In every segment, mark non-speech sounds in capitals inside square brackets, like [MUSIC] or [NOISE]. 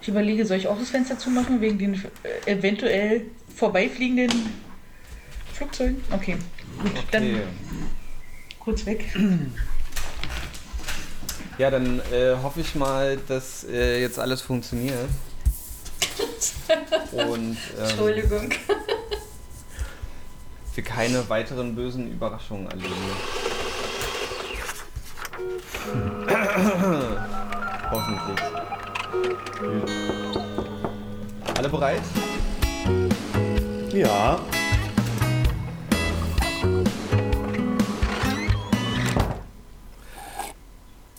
Ich überlege, soll ich auch das Fenster zumachen wegen den äh, eventuell vorbeifliegenden Flugzeugen? Okay, gut, okay. dann kurz weg. [CLEARS THROAT] Ja, dann äh, hoffe ich mal, dass äh, jetzt alles funktioniert. [LAUGHS] Und, ähm, Entschuldigung. [LAUGHS] Wir keine weiteren bösen Überraschungen erleben. [LAUGHS] [CLEARS THROAT] Hoffentlich. Alle bereit? Ja.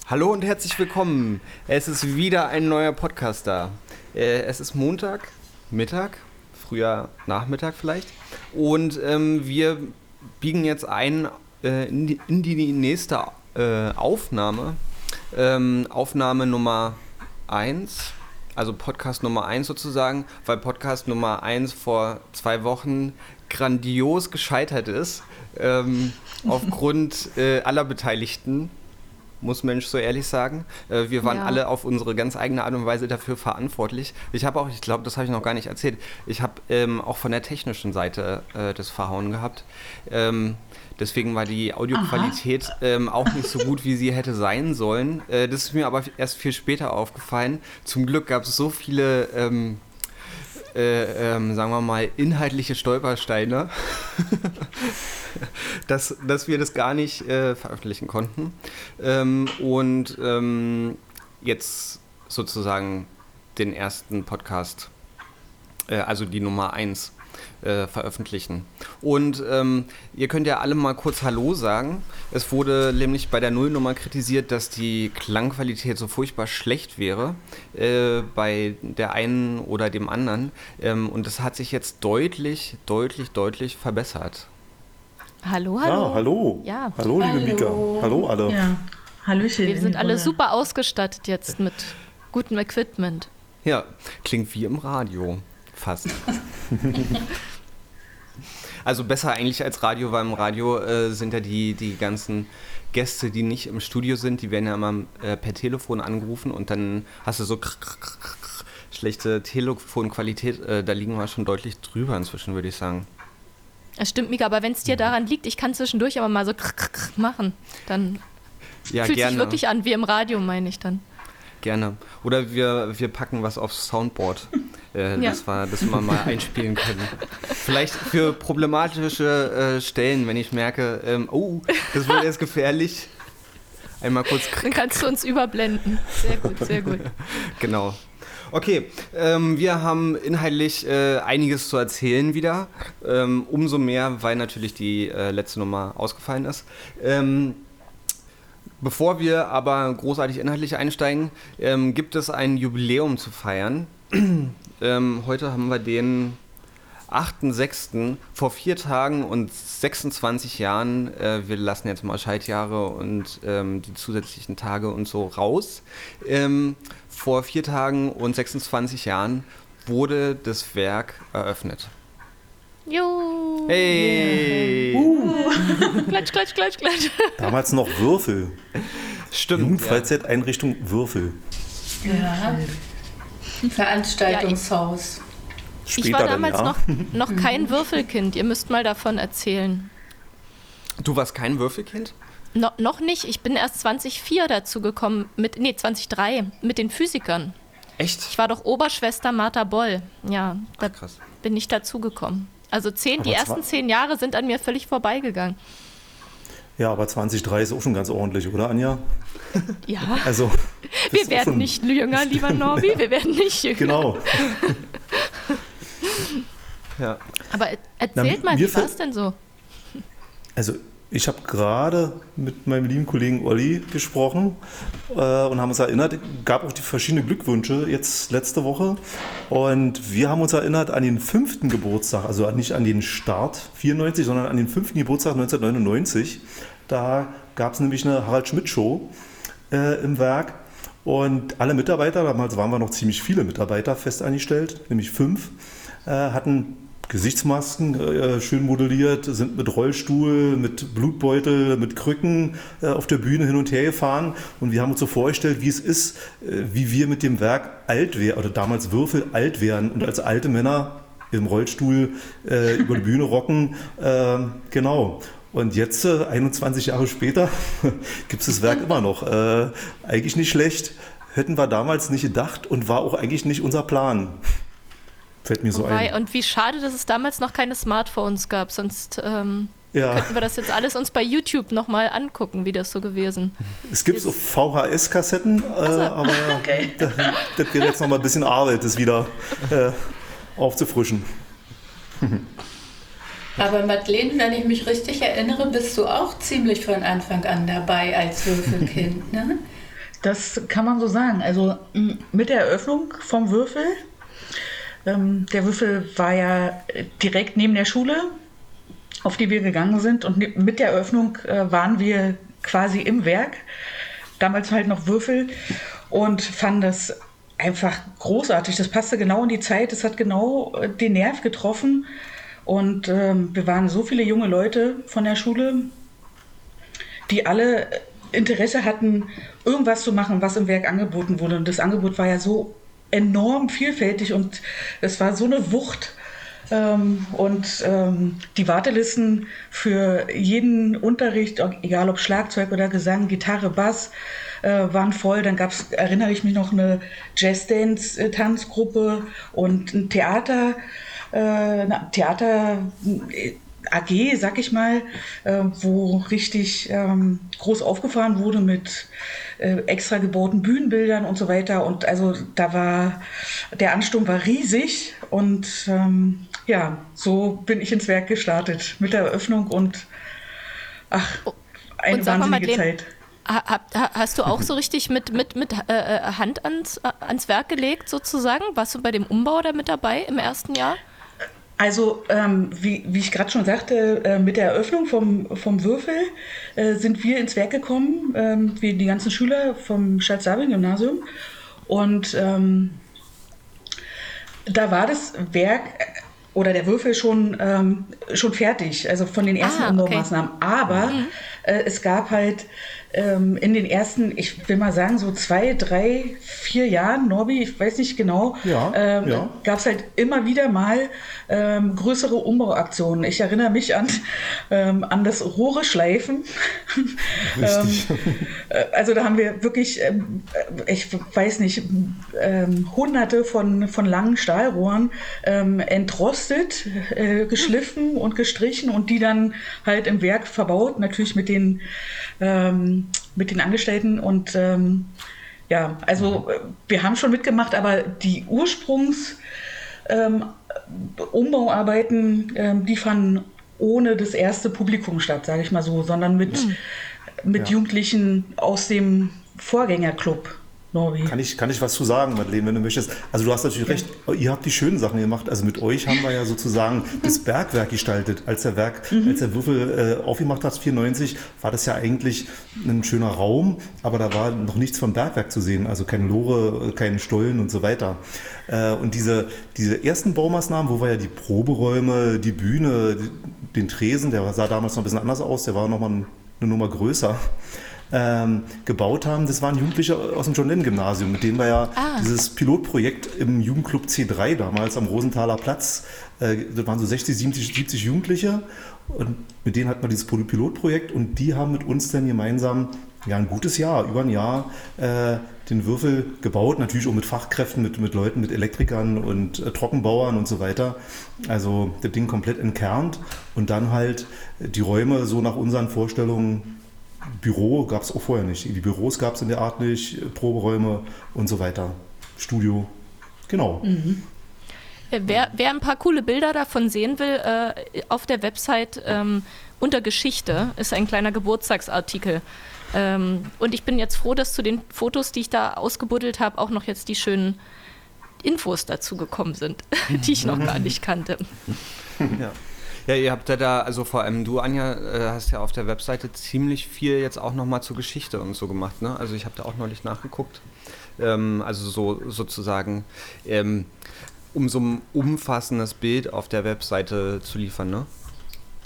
Hallo und herzlich willkommen. Es ist wieder ein neuer Podcast da. Äh, es ist Montag, Mittag, früher Nachmittag vielleicht. Und ähm, wir biegen jetzt ein äh, in, die, in, die, nächste äh, Aufnahme. Ähm, Aufnahme Nummer 1, also Podcast Nummer 1 sozusagen, weil Podcast Nummer 1 vor zwei Wochen grandios gescheitert ist. Ähm, [LAUGHS] aufgrund äh, aller Beteiligten muss Mensch so ehrlich sagen. Äh, wir waren ja. alle auf unsere ganz eigene Art und Weise dafür verantwortlich. Ich habe auch, ich glaube, das habe ich noch gar nicht erzählt, ich habe ähm, auch von der technischen Seite äh, das Verhauen gehabt. Ähm, deswegen war die Audioqualität ähm, auch nicht so gut, wie sie hätte sein sollen. Äh, das ist mir aber erst viel später aufgefallen. Zum Glück gab es so viele ähm, äh, ähm, sagen wir mal, inhaltliche Stolpersteine, [LAUGHS] dass, dass wir das gar nicht äh, veröffentlichen konnten. Ähm, und ähm, jetzt sozusagen den ersten Podcast, äh, also die Nummer 1 äh, veröffentlichen. Und ähm, ihr könnt ja alle mal kurz Hallo sagen. Es wurde nämlich bei der Nullnummer kritisiert, dass die Klangqualität so furchtbar schlecht wäre äh, bei der einen oder dem anderen. Ähm, und das hat sich jetzt deutlich, deutlich, deutlich verbessert. Hallo, hallo. Ja, hallo. Ja. Hallo, liebe hallo. Mika. Hallo alle. Ja. Hallöchen. Wir sind alle super ausgestattet jetzt mit gutem Equipment. Ja, klingt wie im Radio. Fast. [LAUGHS] also besser eigentlich als Radio, weil im Radio äh, sind ja die, die ganzen Gäste, die nicht im Studio sind, die werden ja immer äh, per Telefon angerufen und dann hast du so schlechte Telefonqualität. Äh, da liegen wir schon deutlich drüber inzwischen, würde ich sagen. Das stimmt, Mika, aber wenn es dir daran liegt, ich kann zwischendurch aber mal so machen, dann ja, fühlt gerne. sich wirklich an wie im Radio, meine ich dann. Gerne. Oder wir, wir packen was aufs Soundboard, äh, [LAUGHS] ja. das, war, das wir mal einspielen können. Vielleicht für problematische äh, Stellen, wenn ich merke, ähm, oh, das wird jetzt gefährlich. Einmal kurz. [LAUGHS] Dann kannst du uns überblenden. Sehr gut, sehr gut. [LAUGHS] genau. Okay, ähm, wir haben inhaltlich äh, einiges zu erzählen wieder. Ähm, umso mehr, weil natürlich die äh, letzte Nummer ausgefallen ist. Ähm, Bevor wir aber großartig inhaltlich einsteigen, ähm, gibt es ein Jubiläum zu feiern. [CLEARS THROAT] ähm, heute haben wir den 8.6. vor vier Tagen und 26 Jahren. Äh, wir lassen jetzt mal Schaltjahre und ähm, die zusätzlichen Tage und so raus. Ähm, vor vier Tagen und 26 Jahren wurde das Werk eröffnet. Jo. Hey. Uh. klatsch, klatsch, klatsch, klatsch. Damals noch Würfel. Stimmt. Jugendfreizeiteinrichtung Würfel. Ja. Veranstaltungshaus. Ja, ich war damals dann, ja. noch, noch [LAUGHS] kein Würfelkind. Ihr müsst mal davon erzählen. Du warst kein Würfelkind? No, noch nicht. Ich bin erst 2004 dazu gekommen, mit, nee, 2003, mit den Physikern. Echt? Ich war doch Oberschwester Martha Boll. Ja, da Ach, bin ich dazugekommen. Also zehn, die ersten zehn Jahre sind an mir völlig vorbeigegangen. Ja, aber 2003 ist auch schon ganz ordentlich, oder Anja? [LAUGHS] Ja. Also, [LAUGHS] wir werden nicht jünger, [LAUGHS] lieber Norbi, wir werden nicht jünger. Genau. ja. Aber erzählt Na, mal, wie war es denn so? Also ich habe gerade mit meinem lieben Kollegen Olli gesprochen äh, und haben uns erinnert, gab auch die verschiedenen Glückwünsche jetzt letzte Woche. Und wir haben uns erinnert an den fünften Geburtstag, also nicht an den Start 94, sondern an den fünften Geburtstag 1999. Da gab es nämlich eine Harald Schmidt-Show äh, im Werk. Und alle Mitarbeiter, damals waren wir noch ziemlich viele Mitarbeiter fest angestellt, nämlich fünf, äh, hatten Gesichtsmasken äh, schön modelliert, sind mit Rollstuhl, mit Blutbeutel, mit Krücken äh, auf der Bühne hin und her gefahren. Und wir haben uns so vorgestellt, wie es ist, äh, wie wir mit dem Werk alt wären, oder damals Würfel alt wären und als alte Männer im Rollstuhl äh, über die Bühne rocken. Ähm, genau. Und jetzt, 21 Jahre später, [LAUGHS] gibt es das Werk immer noch. Äh, eigentlich nicht schlecht. Hätten wir damals nicht gedacht und war auch eigentlich nicht unser Plan. Fällt mir so Wobei, ein. Und wie schade, dass es damals noch keine Smartphones gab, sonst ähm, ja. könnten wir das jetzt alles uns bei YouTube nochmal angucken, wie das so gewesen Es gibt so VHS-Kassetten, äh, also. aber [LAUGHS] okay. [LAUGHS] das, das wäre jetzt nochmal ein bisschen Arbeit, das wieder äh, aufzufrischen. [LAUGHS] Aber Madeleine, wenn ich mich richtig erinnere, bist du auch ziemlich von Anfang an dabei als Würfelkind, ne? Das kann man so sagen. Also mit der Eröffnung vom Würfel ähm, der Würfel war ja direkt neben der Schule, auf die wir gegangen sind. Und mit der Eröffnung äh, waren wir quasi im Werk. Damals halt noch Würfel und fanden das einfach großartig. Das passte genau in die Zeit. Es hat genau äh, den Nerv getroffen. Und ähm, wir waren so viele junge Leute von der Schule, die alle Interesse hatten, irgendwas zu machen, was im Werk angeboten wurde. Und das Angebot war ja so enorm vielfältig und es war so eine Wucht. Ähm, und ähm, die Wartelisten für jeden Unterricht, egal ob Schlagzeug oder Gesang, Gitarre, Bass, äh, waren voll. Dann gab es, erinnere ich mich noch, eine Jazz-Dance-Tanzgruppe und ein Theater, äh, Theater AG, sag ich mal, äh, wo richtig ähm, groß aufgefahren wurde mit äh, extra gebauten Bühnenbildern und so weiter. Und also da war, der Ansturm war riesig und ähm, ja, so bin ich ins Werk gestartet mit der Eröffnung und ach, eine und wahnsinnige Zeit. Hast du auch so richtig mit, mit, mit äh, äh, Hand ans, äh, ans Werk gelegt, sozusagen? Warst du bei dem Umbau da mit dabei im ersten Jahr? Also, ähm, wie, wie ich gerade schon sagte, äh, mit der Eröffnung vom, vom Würfel äh, sind wir ins Werk gekommen, ähm, wie die ganzen Schüler vom Schalz-Sabin-Gymnasium. Und ähm, da war das Werk äh, oder der Würfel schon, ähm, schon fertig, also von den ersten ah, Umbaumaßnahmen. Okay. Aber mhm. äh, es gab halt ähm, in den ersten, ich will mal sagen, so zwei, drei, vier Jahren, Norbi, ich weiß nicht genau, ja, ähm, ja. gab es halt immer wieder mal ähm, größere Umbauaktionen. Ich erinnere mich an, ähm, an das Rohre schleifen. [LAUGHS] Ähm, äh, also da haben wir wirklich, ähm, äh, ich weiß nicht, hunderte von, von langen Stahlrohren entrostet, äh, geschliffen und gestrichen und die dann halt im Werk verbaut, natürlich mit den ähm, mit den Angestellten und ähm, ja, also äh, wir haben schon mitgemacht, aber die Ursprungs ähm, Umbauarbeiten, ähm, die fanden ohne das erste Publikum statt, sage ich mal so, sondern mit, mhm. mit ja. Jugendlichen aus dem Vorgängerclub. Norway. Kann ich, kann ich was zu sagen, Madeleine, wenn du möchtest? Also du hast natürlich ja. recht, ihr habt die schönen Sachen gemacht. Also mit euch haben wir ja sozusagen [LAUGHS] das Bergwerk gestaltet. Als der Werk, mhm. als der Würfel äh, aufgemacht hat, 94, war das ja eigentlich ein schöner Raum, aber da war noch nichts vom Bergwerk zu sehen. Also keine Lore, keine Stollen und so weiter. Äh, und diese, diese ersten Baumaßnahmen, wo wir ja die Proberäume, die Bühne, den Tresen, der sah damals noch ein bisschen anders aus, der war nochmal eine Nummer größer ähm, gebaut haben, das waren Jugendliche aus dem John Lennon Gymnasium, mit denen wir ja ah. dieses Pilotprojekt im Jugendclub C3 damals am Rosenthaler Platz, äh, das waren so 60, 70, 70 Jugendliche und mit denen hatten wir dieses Pilotprojekt und die haben mit uns dann gemeinsam ja, ein gutes Jahr, über ein Jahr, äh, den Würfel gebaut, natürlich auch mit Fachkräften, mit, mit Leuten, mit Elektrikern und äh, Trockenbauern und so weiter. Also das Ding komplett entkernt und dann halt die Räume so nach unseren Vorstellungen Büro gab es auch vorher nicht. Die Büros gab es in der Art nicht, Proberäume und so weiter. Studio. Genau. Mhm. Äh, wer, wer, ein paar coole Bilder davon sehen will, äh, auf der Website ähm, unter Geschichte ist ein kleiner Geburtstagsartikel. Ähm, und ich bin jetzt froh, dass zu den Fotos, die ich da ausgebuddelt habe, auch noch jetzt die schönen Infos dazu gekommen sind, [LAUGHS] die ich noch gar nicht kannte. Ja. Ja, ihr habt ja da, also vor allem du, Anja, äh, hast ja auf der Webseite ziemlich viel jetzt auch nochmal zur Geschichte und so gemacht. Ne? Also ich habe da auch neulich nachgeguckt. Ähm, also so sozusagen ähm, um so ein umfassendes Bild auf der Webseite zu liefern, ne?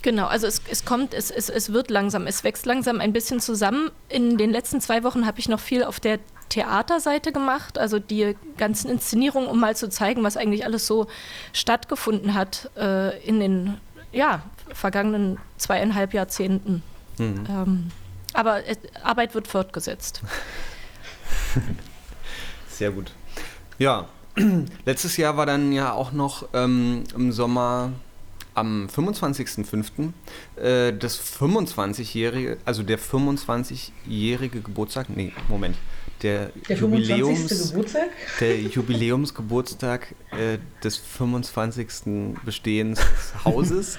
Genau, also es, es kommt, es, es, es wird langsam, es wächst langsam ein bisschen zusammen. In den letzten zwei Wochen habe ich noch viel auf der Theaterseite gemacht, also die ganzen Inszenierungen, um mal zu zeigen, was eigentlich alles so stattgefunden hat äh, in den ja, vergangenen zweieinhalb Jahrzehnten. Mhm. Ähm, aber äh, Arbeit wird fortgesetzt. [LAUGHS] Sehr gut. Ja, [CLEARS THROAT] letztes Jahr war dann ja auch noch ähm, im Sommer am 25.05. Äh, das 25-jährige, also der 25-jährige Geburtstag, nee, Moment, der, der Jubiläums, Geburtstag? Der [LAUGHS] Jubiläumsgeburtstag äh, des 25. Bestehens des Hauses.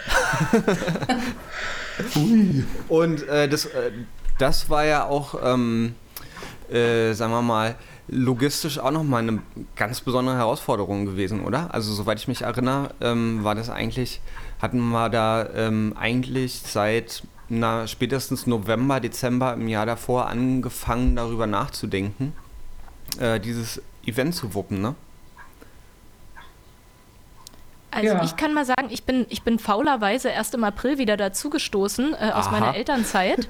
[LAUGHS] Und äh, das, äh, das war ja auch, ähm, äh, sagen wir mal, logistisch auch nochmal eine ganz besondere Herausforderung gewesen, oder? Also soweit ich mich erinnere, ähm, war das eigentlich, hatten wir da ähm, eigentlich seit na, spätestens November, Dezember im Jahr davor angefangen, darüber nachzudenken, äh, dieses Event zu wuppen, ne? Also ja. ich kann mal sagen, ich bin, ich bin faulerweise erst im April wieder dazugestoßen äh, aus Aha. meiner Elternzeit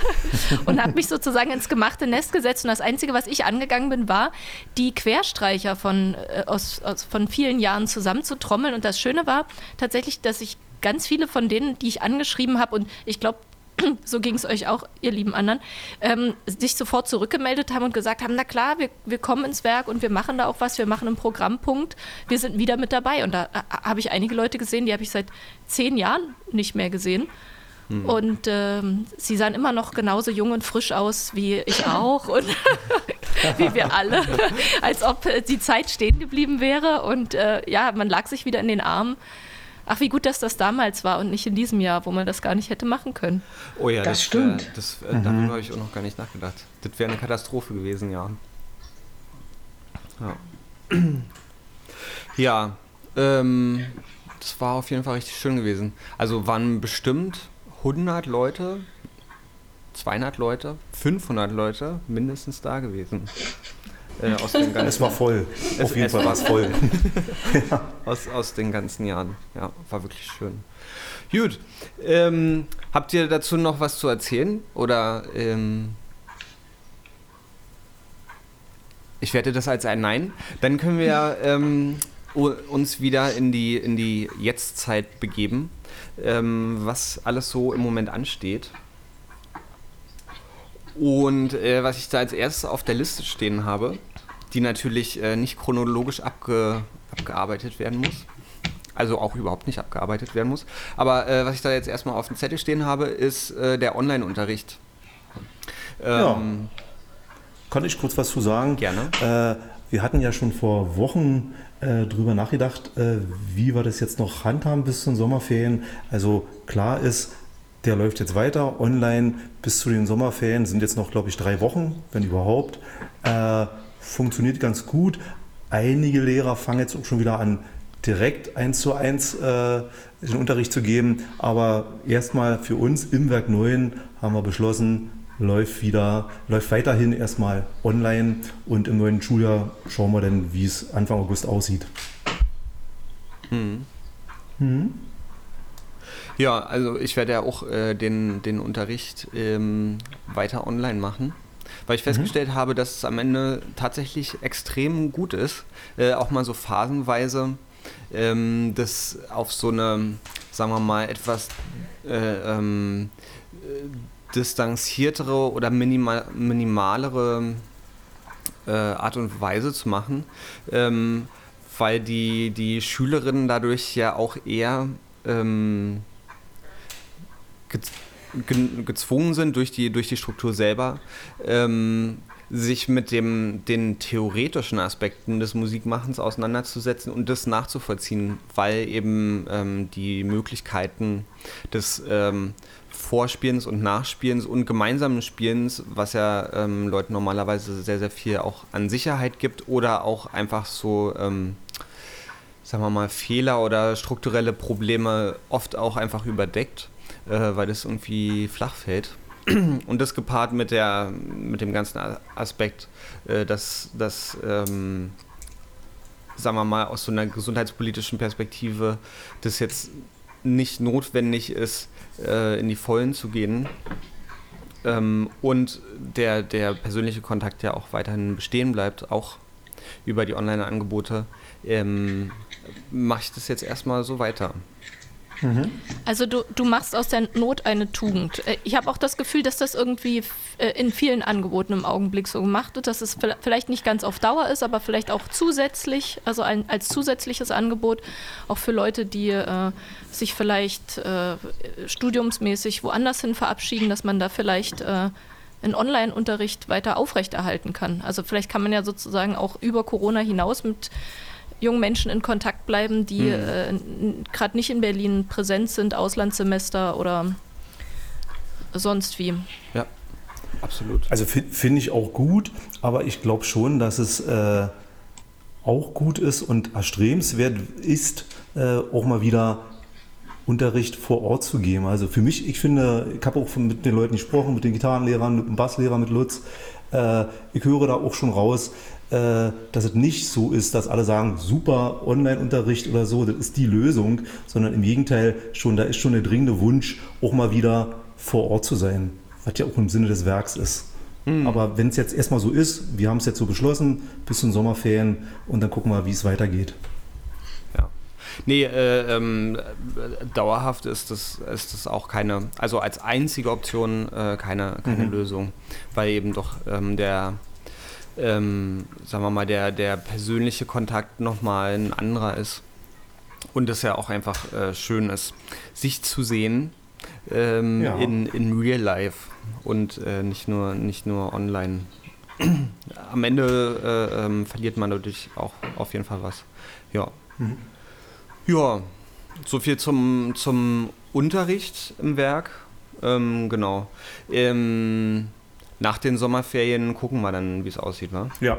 [LAUGHS] und habe mich sozusagen ins gemachte Nest gesetzt. Und das Einzige, was ich angegangen bin, war, die Querstreicher von, äh, aus, aus, von vielen Jahren zusammenzutrommeln. Und das Schöne war tatsächlich, dass ich ganz viele von denen, die ich angeschrieben habe, und ich glaube, [CLEARS THROAT] so ging es euch auch, ihr lieben anderen, ähm, sich sofort zurückgemeldet haben und gesagt haben, na klar, wir, wir kommen ins Werk und wir machen da auch was, wir machen einen Programmpunkt, wir sind wieder mit dabei. Und da äh, habe ich einige Leute gesehen, die habe ich seit zehn Jahren nicht mehr gesehen. Hm. Und ähm, sie sahen immer noch genauso jung und frisch aus wie ich auch und [LAUGHS] wie wir alle, [LAUGHS] als ob die Zeit stehen geblieben wäre. Und äh, ja, man lag sich wieder in den Armen. Ach, wie gut, dass das damals war und nicht in diesem Jahr, wo man das gar nicht hätte machen können. Oh ja, das, das stimmt. Äh, das, äh, mhm. Darüber habe ich auch noch gar nicht nachgedacht. Das wäre eine Katastrophe gewesen, ja. Ja, [CLEARS THROAT] ja ähm, das war auf jeden Fall richtig schön gewesen. Also waren bestimmt 100 Leute, 200 Leute, 500 Leute mindestens da gewesen. Äh, aus den [LAUGHS] ganzen, es war voll. Es, Auf jeden Fall war es voll. [LAUGHS] ja. aus, aus den ganzen Jahren. Ja, war wirklich schön. Gut. Ähm, habt ihr dazu noch was zu erzählen? Oder ähm, ich werte das als ein Nein. Dann können wir ähm, uns wieder in die, in die Jetztzeit begeben, ähm, was alles so im Moment ansteht. Und äh, was ich da als erstes auf der Liste stehen habe, die natürlich äh, nicht chronologisch abge, abgearbeitet werden muss. Also auch überhaupt nicht abgearbeitet werden muss. Aber äh, was ich da jetzt erstmal auf dem Zettel stehen habe, ist äh, der Online-Unterricht. Ähm, ja. Kann ich kurz was zu sagen? Gerne. Äh, wir hatten ja schon vor Wochen äh, drüber nachgedacht, wie wir das jetzt noch handhaben bis zu den Sommerferien. Also klar ist, der läuft jetzt weiter online bis zu den Sommerferien. Sind jetzt noch, glaube ich, drei Wochen, wenn überhaupt. Äh, funktioniert ganz gut. Einige Lehrer fangen jetzt auch schon wieder an, direkt eins zu eins äh, den Unterricht zu geben. Aber erstmal für uns im Werk 9 haben wir beschlossen, läuft wieder, läuft weiterhin erstmal online und im neuen Schuljahr schauen wir dann, wie es Anfang August aussieht. Hm. Hm. Ja, also ich werde ja auch äh, den, den Unterricht ähm, weiter online machen. Weil ich mhm. festgestellt mhm. habe, dass es am Ende tatsächlich extrem gut ist, äh, auch mal so phasenweise ähm, das auf so eine, sagen wir mal, etwas äh, ähm, distanziertere oder minimal, minimalere äh, Art und Weise zu machen, ähm, weil die, die Schülerinnen dadurch ja auch eher ähm, gezwungen sind durch die, durch die Struktur selber, ähm, sich mit dem, den theoretischen Aspekten des Musikmachens auseinanderzusetzen und das nachzuvollziehen, weil eben ähm, die Möglichkeiten des ähm, Vorspielens und Nachspielens und gemeinsamen Spielens, was ja ähm, Leuten normalerweise sehr, sehr viel auch an Sicherheit gibt oder auch einfach so, ähm, sagen wir mal, Fehler oder strukturelle Probleme oft auch einfach überdeckt äh, weil das irgendwie flach fällt. [CLEARS THROAT] Und das gepaart mit, der, mit dem ganzen Aspekt, äh, dass, dass ähm, sagen wir mal, aus so einer gesundheitspolitischen Perspektive das jetzt nicht notwendig ist, äh, in die Vollen zu gehen. Ähm, und der, der persönliche Kontakt ja auch weiterhin bestehen bleibt, auch über die Online-Angebote, ähm, mache ich das jetzt erstmal so weiter. Also du, du machst aus der Not eine Tugend. Äh, Ich habe auch das Gefühl, dass das irgendwie äh, in vielen Angeboten im Augenblick so gemacht wird, dass es vi- vielleicht nicht ganz auf Dauer ist, aber vielleicht auch zusätzlich, also ein, als zusätzliches Angebot, auch für Leute, die äh, sich vielleicht äh, studiumsmäßig woanders hin verabschieden, dass man da vielleicht äh, einen Online-Unterricht weiter aufrechterhalten kann. Also vielleicht kann man ja sozusagen auch über Corona hinaus mit jungen Menschen in Kontakt bleiben, die äh, gerade nicht in Berlin präsent sind, Auslandssemester oder sonst wie. Ja, absolut. Also fi- finde ich auch gut, aber ich glaube schon, dass es äh, auch gut ist und erstrebenswert ist, äh, auch mal wieder Unterricht vor Ort zu geben. Also für mich, ich finde, ich habe auch mit den Leuten gesprochen, mit den Gitarrenlehrern, mit dem Basslehrer, mit Lutz. Äh, ich höre da auch schon raus, dass es nicht so ist, dass alle sagen, super Online-Unterricht oder so, das ist die Lösung, sondern im Gegenteil, schon, da ist schon der dringende Wunsch, auch mal wieder vor Ort zu sein, was ja auch im Sinne des Werks ist. Aber wenn es jetzt erstmal so ist, wir haben es jetzt so beschlossen, bis zum Sommerferien und dann gucken wir, wie es weitergeht. Ja. Nee, äh, ähm, äh, dauerhaft ist das, ist das auch keine, also als einzige Option äh, keine, keine Mhm. Lösung, weil eben doch ähm, der, ähm, sagen wir mal, der, der persönliche Kontakt nochmal ein anderer ist. Und es ja auch einfach äh, schön ist, sich zu sehen ähm, Ja. in, in real life und äh, nicht, nur, nicht nur online. [CLEARS THROAT] Am Ende äh, ähm, verliert man dadurch auch auf jeden Fall was. Ja. Ja, so viel zum, zum Unterricht im Werk. Ähm, genau. Ähm, nach den Sommerferien gucken wir dann, wie es aussieht, wa? Ja,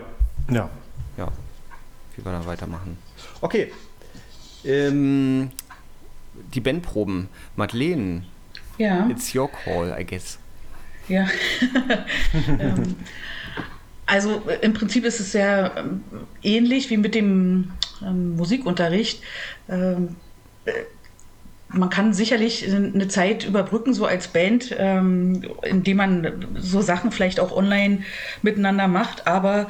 ja. Ja, wie wir da weitermachen. Okay. Ähm, die Bandproben. Madeleine, Ja. it's your call, I guess. Ja. [LAUGHS] ähm, also äh, im Prinzip ist es sehr ähm, ähnlich wie mit dem ähm, Musikunterricht. Man kann sicherlich eine Zeit überbrücken, so als Band, ähm, indem man so Sachen vielleicht auch online miteinander macht, aber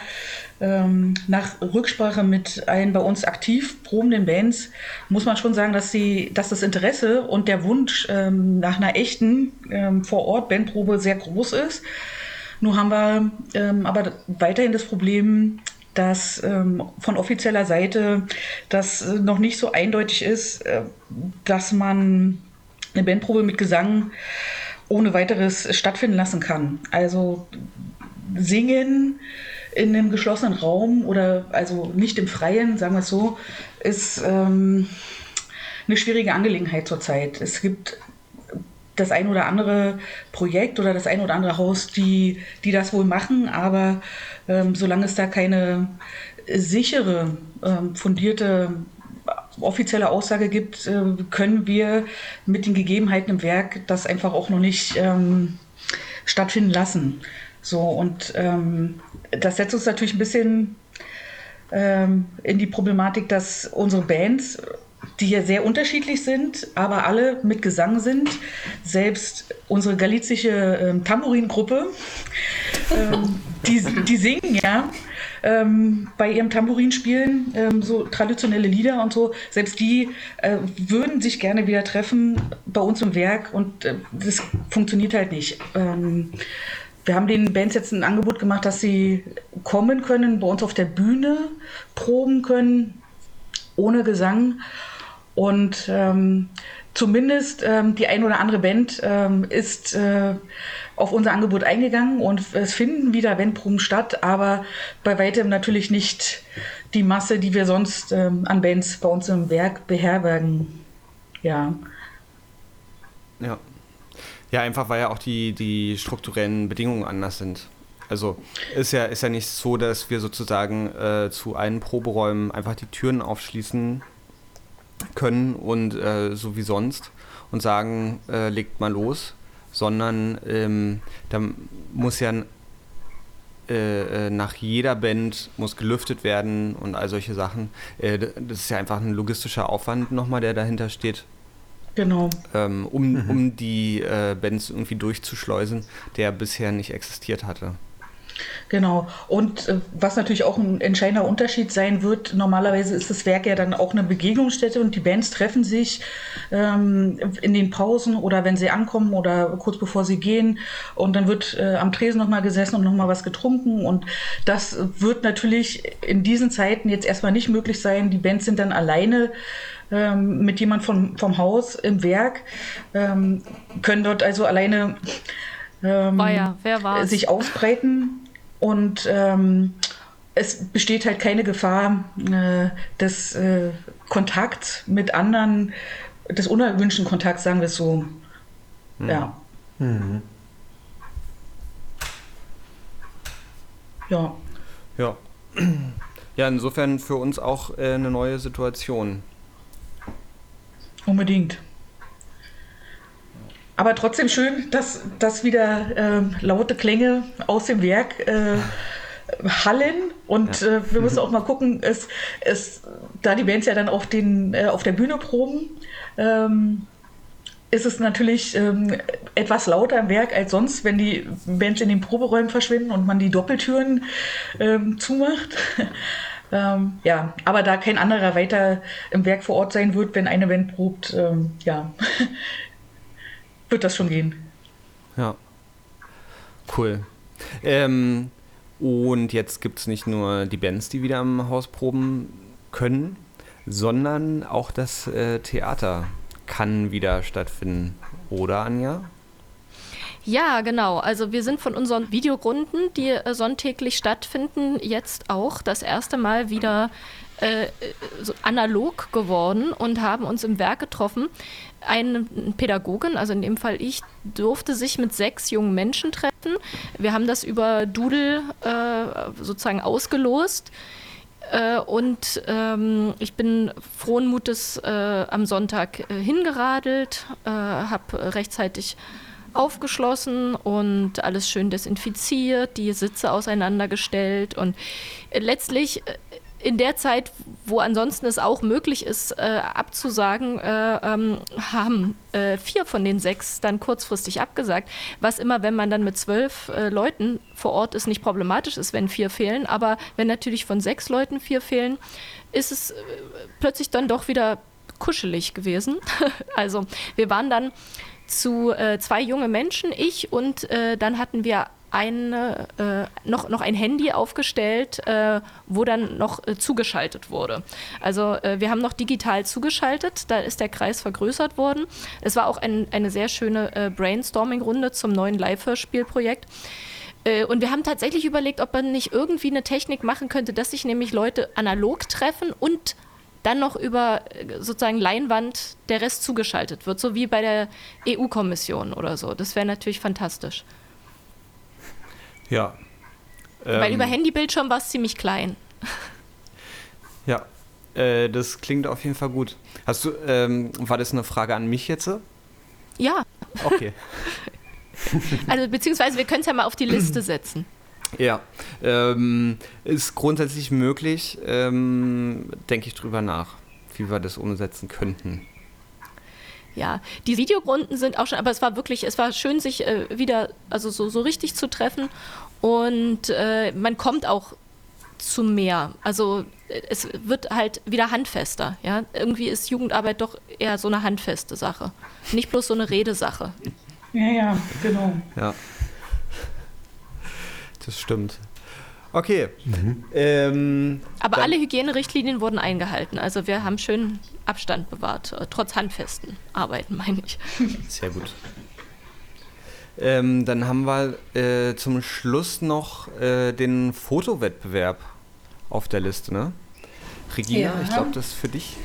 ähm, nach Rücksprache mit allen bei uns aktiv probenden Bands muss man schon sagen, dass, sie, dass das Interesse und der Wunsch ähm, nach einer echten ähm, Vor-Ort-Bandprobe sehr groß ist. Nur haben wir ähm, aber weiterhin das Problem, dass ähm, von offizieller Seite das äh, noch nicht so eindeutig ist, äh, dass man eine Bandprobe mit Gesang ohne weiteres stattfinden lassen kann. Also singen in einem geschlossenen Raum oder also nicht im Freien, sagen wir es so, ist ähm, eine schwierige Angelegenheit zurzeit. Es gibt das ein oder andere Projekt oder das ein oder andere Haus, die, die das wohl machen, aber ähm, solange es da keine sichere, ähm, fundierte offizielle Aussage gibt, äh, können wir mit den Gegebenheiten im Werk das einfach auch noch nicht ähm, stattfinden lassen. So, und ähm, das setzt uns natürlich ein bisschen ähm, in die Problematik, dass unsere Bands, die ja sehr unterschiedlich sind, aber alle mit Gesang sind, selbst unsere galizische ähm, Tambourin-Gruppe, ähm, die, die singen ja ähm, bei ihrem Tambourinspielen ähm, so traditionelle Lieder und so. Selbst die äh, würden sich gerne wieder treffen bei uns im Werk und äh, das funktioniert halt nicht. Ähm, wir haben den Bands jetzt ein Angebot gemacht, dass sie kommen können, bei uns auf der Bühne proben können, ohne Gesang. Und ähm, zumindest ähm, die ein oder andere Band ähm, ist äh, auf unser Angebot eingegangen und es finden wieder Bandproben statt, aber bei weitem natürlich nicht die Masse, die wir sonst ähm, an Bands bei uns im Werk beherbergen. Ja. Ja. Ja, einfach weil ja auch die, die strukturellen Bedingungen anders sind. Also ist ja, ist ja nicht so, dass wir sozusagen äh, zu allen Proberäumen einfach die Türen aufschließen können und äh, so wie sonst und sagen, äh, legt mal los, sondern ähm, da muss ja äh, äh, nach jeder Band muss gelüftet werden und all solche Sachen. Äh, das ist ja einfach ein logistischer Aufwand nochmal, der dahinter steht. Genau. Ähm, um, mhm. um die äh, Bands irgendwie durchzuschleusen, der bisher nicht existiert hatte. Genau. Und äh, was natürlich auch ein entscheidender Unterschied sein wird, normalerweise ist das Werk ja dann auch eine Begegnungsstätte und die Bands treffen sich ähm, in den Pausen oder wenn sie ankommen oder kurz bevor sie gehen. Und dann wird äh, am Tresen nochmal gesessen und nochmal was getrunken. Und das wird natürlich in diesen Zeiten jetzt erstmal nicht möglich sein. Die Bands sind dann alleine ähm, mit jemand vom, vom Haus im Werk, ähm, können dort also alleine ähm, ja, sich ausbreiten und ähm, es besteht halt keine Gefahr äh, des äh, Kontakts mit anderen, des unerwünschten Kontakts, sagen wir es so. Mhm. Ja. Mhm. Ja. Ja. [CLEARS THROAT] Ja, insofern für uns auch äh, eine neue Situation. Unbedingt. Aber trotzdem schön, dass, dass wieder äh, laute Klänge aus dem Werk äh, hallen. Und ja. äh, wir müssen [LAUGHS] auch mal gucken, es, es, da die Bands ja dann auf, den, äh, auf der Bühne proben, ähm, ist es natürlich ähm, etwas lauter im Werk als sonst, wenn die Bands in den Proberäumen verschwinden und man die Doppeltüren ähm, zumacht. [LAUGHS] ähm, ja, aber da kein anderer weiter im Werk vor Ort sein wird, wenn eine Band probt, ähm, ja, [LAUGHS] wird das schon gehen. Ja. Cool. Ähm, und jetzt gibt es nicht nur die Bands, die wieder am Haus proben können, sondern auch das äh, Theater kann wieder stattfinden. Oder, Anja? Ja, genau. Also wir sind von unseren Videogrunden, die äh, sonntäglich stattfinden, jetzt auch das erste Mal wieder äh, so analog geworden und haben uns im Werk getroffen. Eine Pädagogin, also in dem Fall ich, durfte sich mit sechs jungen Menschen treffen. Wir haben das über Doodle äh, sozusagen ausgelost. Äh, und ähm, ich bin frohen Mutes äh, am Sonntag äh, hingeradelt, äh, habe rechtzeitig aufgeschlossen und alles schön desinfiziert, die Sitze auseinandergestellt und letztlich in der Zeit, wo ansonsten es auch möglich ist, äh, abzusagen, äh, ähm, haben äh, vier von den sechs dann kurzfristig abgesagt. Was immer, wenn man dann mit zwölf äh, Leuten vor Ort ist, nicht problematisch ist, wenn vier fehlen. Aber wenn natürlich von sechs Leuten vier fehlen, ist es äh, plötzlich dann doch wieder kuschelig gewesen. [LAUGHS] also wir waren dann zu äh, zwei junge Menschen, ich und dann hatten wir eine, äh, noch, noch ein Handy aufgestellt, äh, wo dann noch äh, zugeschaltet wurde. Also äh, wir haben noch digital zugeschaltet, da ist der Kreis vergrößert worden. Es war auch ein, eine sehr schöne äh, Brainstorming-Runde zum neuen Live-Hörspielprojekt. Äh, und wir haben tatsächlich überlegt, ob man nicht irgendwie eine Technik machen könnte, dass sich nämlich Leute analog treffen und dann noch über sozusagen Leinwand der Rest zugeschaltet wird, so wie bei der EU-Kommission oder so. Das wäre natürlich fantastisch. Ja. Weil ähm, über Handybildschirm war es ziemlich klein. [LAUGHS] Ja, äh, das klingt auf jeden Fall gut. Hast du, ähm, war das eine Frage an mich jetzt? Ja. Okay. [LAUGHS] also beziehungsweise wir können es ja mal auf die Liste [CLEARS THROAT] setzen. Ja, ähm, ist grundsätzlich möglich, ähm, denke ich drüber nach, wie wir das umsetzen könnten. Ja, die Videogrunden sind auch schon, aber es war wirklich, es war schön, sich äh, wieder, also so, so richtig zu treffen. Und äh, man kommt auch zu mehr. Also äh, es wird halt wieder handfester. Ja? Irgendwie ist Jugendarbeit doch eher so eine handfeste Sache. Nicht bloß so eine Redesache. Ja, ja, genau. Ja. Das stimmt. Okay. Mhm. Ähm, Aber alle Hygienerichtlinien wurden eingehalten. Also wir haben schön Abstand bewahrt, äh, trotz handfesten Arbeiten, [LAUGHS] meine ich. Sehr gut. Ähm, dann haben wir äh, zum Schluss noch äh, den Fotowettbewerb auf der Liste, ne? Regina, ja. ich glaube, das ist für dich.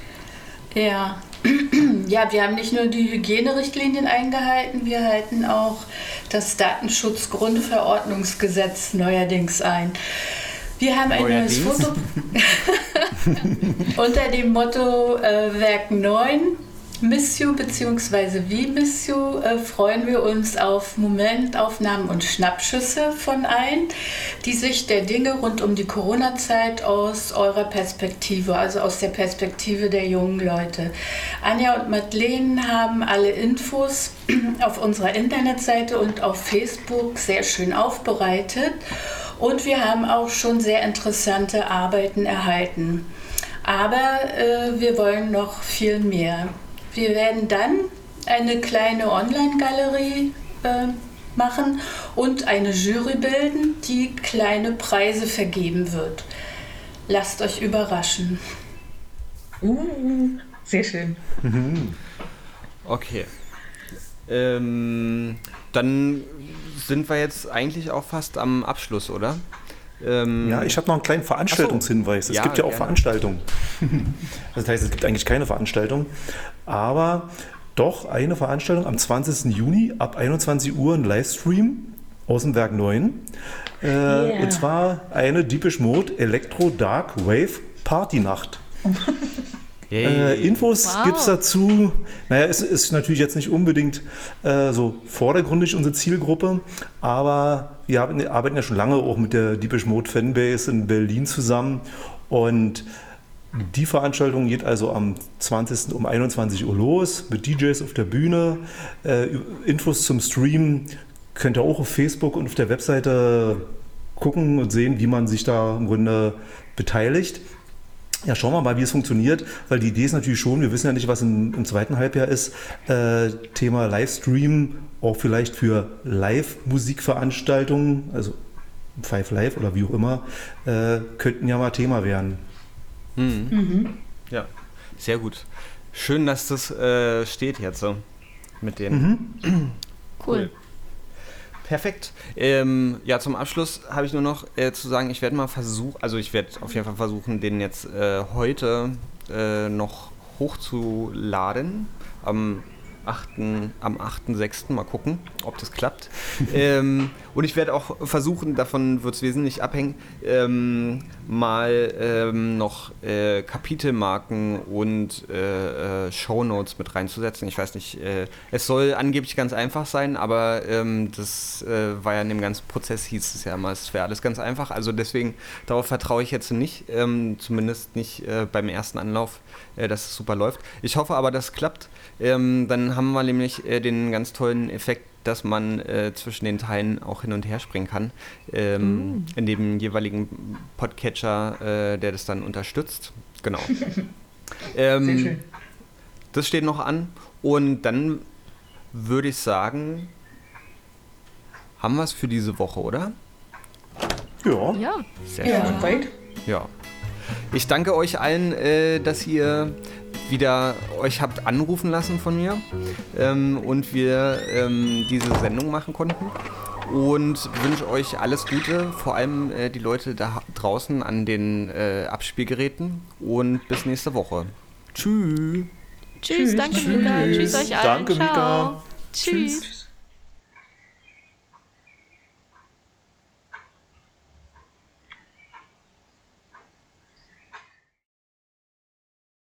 Ja. [CLEARS THROAT] ja, wir haben nicht nur die Hygienerichtlinien eingehalten, wir halten auch das Datenschutzgrundverordnungsgesetz neuerdings ein. Wir haben ein neues Foto [LAUGHS] unter dem Motto äh, Werk 9 Miss You bzw. Wie Miss You äh, freuen wir uns auf Momentaufnahmen und Schnappschüsse von allen, die sich der Dinge rund um die Corona-Zeit aus eurer Perspektive, also aus der Perspektive der jungen Leute. Anja und Madeleine haben alle Infos [CLEARS THROAT] auf unserer Internetseite und auf Facebook sehr schön aufbereitet und wir haben auch schon sehr interessante Arbeiten erhalten. Aber äh, wir wollen noch viel mehr. Wir werden dann eine kleine Online-Galerie äh, machen und eine Jury bilden, die kleine Preise vergeben wird. Lasst euch überraschen. Uh, sehr schön. [LAUGHS] Okay. Ähm, dann sind wir jetzt eigentlich auch fast am Abschluss, oder? Ähm, Ja, ich habe noch einen kleinen Veranstaltungshinweis. Es Ja, gibt ja auch gerne. Veranstaltungen. [LAUGHS] das heißt, es gibt eigentlich keine Veranstaltung, aber doch eine Veranstaltung am 20. Juni ab 21 Uhr ein Livestream aus dem Werk 9. Äh, Yeah. Und zwar eine Deepish Mode Electro Dark Wave Partynacht. [LAUGHS] Äh, Infos Wow. gibt es dazu. Naja, es ist natürlich jetzt nicht unbedingt äh, so vordergründig unsere Zielgruppe, aber wir haben, arbeiten ja schon lange auch mit der Deepish Mode Fanbase in Berlin zusammen und die Veranstaltung geht also am 20. um 21 Uhr los mit DJs auf der Bühne. Äh, Infos zum Stream könnt ihr auch auf Facebook und auf der Webseite gucken und sehen, wie man sich da im Grunde beteiligt. Ja, schauen wir mal, wie es funktioniert, weil die Idee ist natürlich schon, wir wissen ja nicht, was im, im zweiten Halbjahr ist, äh, Thema Livestream, auch vielleicht für Live-Musikveranstaltungen, also Five Live oder wie auch immer, äh, könnten ja mal Thema werden. Ja, sehr gut. Schön, dass das äh, steht jetzt so mit den. Cool. Perfekt. Ähm, ja, zum Abschluss habe ich nur noch äh, zu sagen, ich werde mal versuchen, also ich werde auf jeden Fall versuchen, den jetzt äh, heute äh, noch hochzuladen. Am 8., am 8.6. mal gucken, ob das klappt. [LAUGHS] ähm, und ich werde auch versuchen, davon wird es wesentlich abhängen, ähm, mal ähm, noch äh, Kapitelmarken und äh, äh, Shownotes mit reinzusetzen. Ich weiß nicht, äh, es soll angeblich ganz einfach sein, aber ähm, das äh, war ja in dem ganzen Prozess, hieß es ja immer, es wäre alles ganz einfach. Also deswegen, darauf vertraue ich jetzt nicht, ähm, zumindest nicht äh, beim ersten Anlauf, dass es super läuft. Ich hoffe aber, dass es klappt. Ähm, dann haben wir nämlich äh, den ganz tollen Effekt, dass man äh, zwischen den Teilen auch hin und her springen kann. Ähm, In dem jeweiligen Podcatcher, äh, der das dann unterstützt. Genau. [LAUGHS] ähm, Sehr schön. Das steht noch an. Und dann würde ich sagen, haben wir es für diese Woche, oder? Ja, Ja, Sehr Ja, schön. weit. Ja. Ich danke euch allen, äh, dass ihr wieder euch habt anrufen lassen von mir ähm, und wir ähm, diese Sendung machen konnten. Und wünsche euch alles Gute, vor allem äh, die Leute da draußen an den äh, Abspielgeräten. Und bis nächste Woche. Tschüss. tschüss, danke Mika, tschüss euch allen. Danke, Ciao. Mika. Tschüss.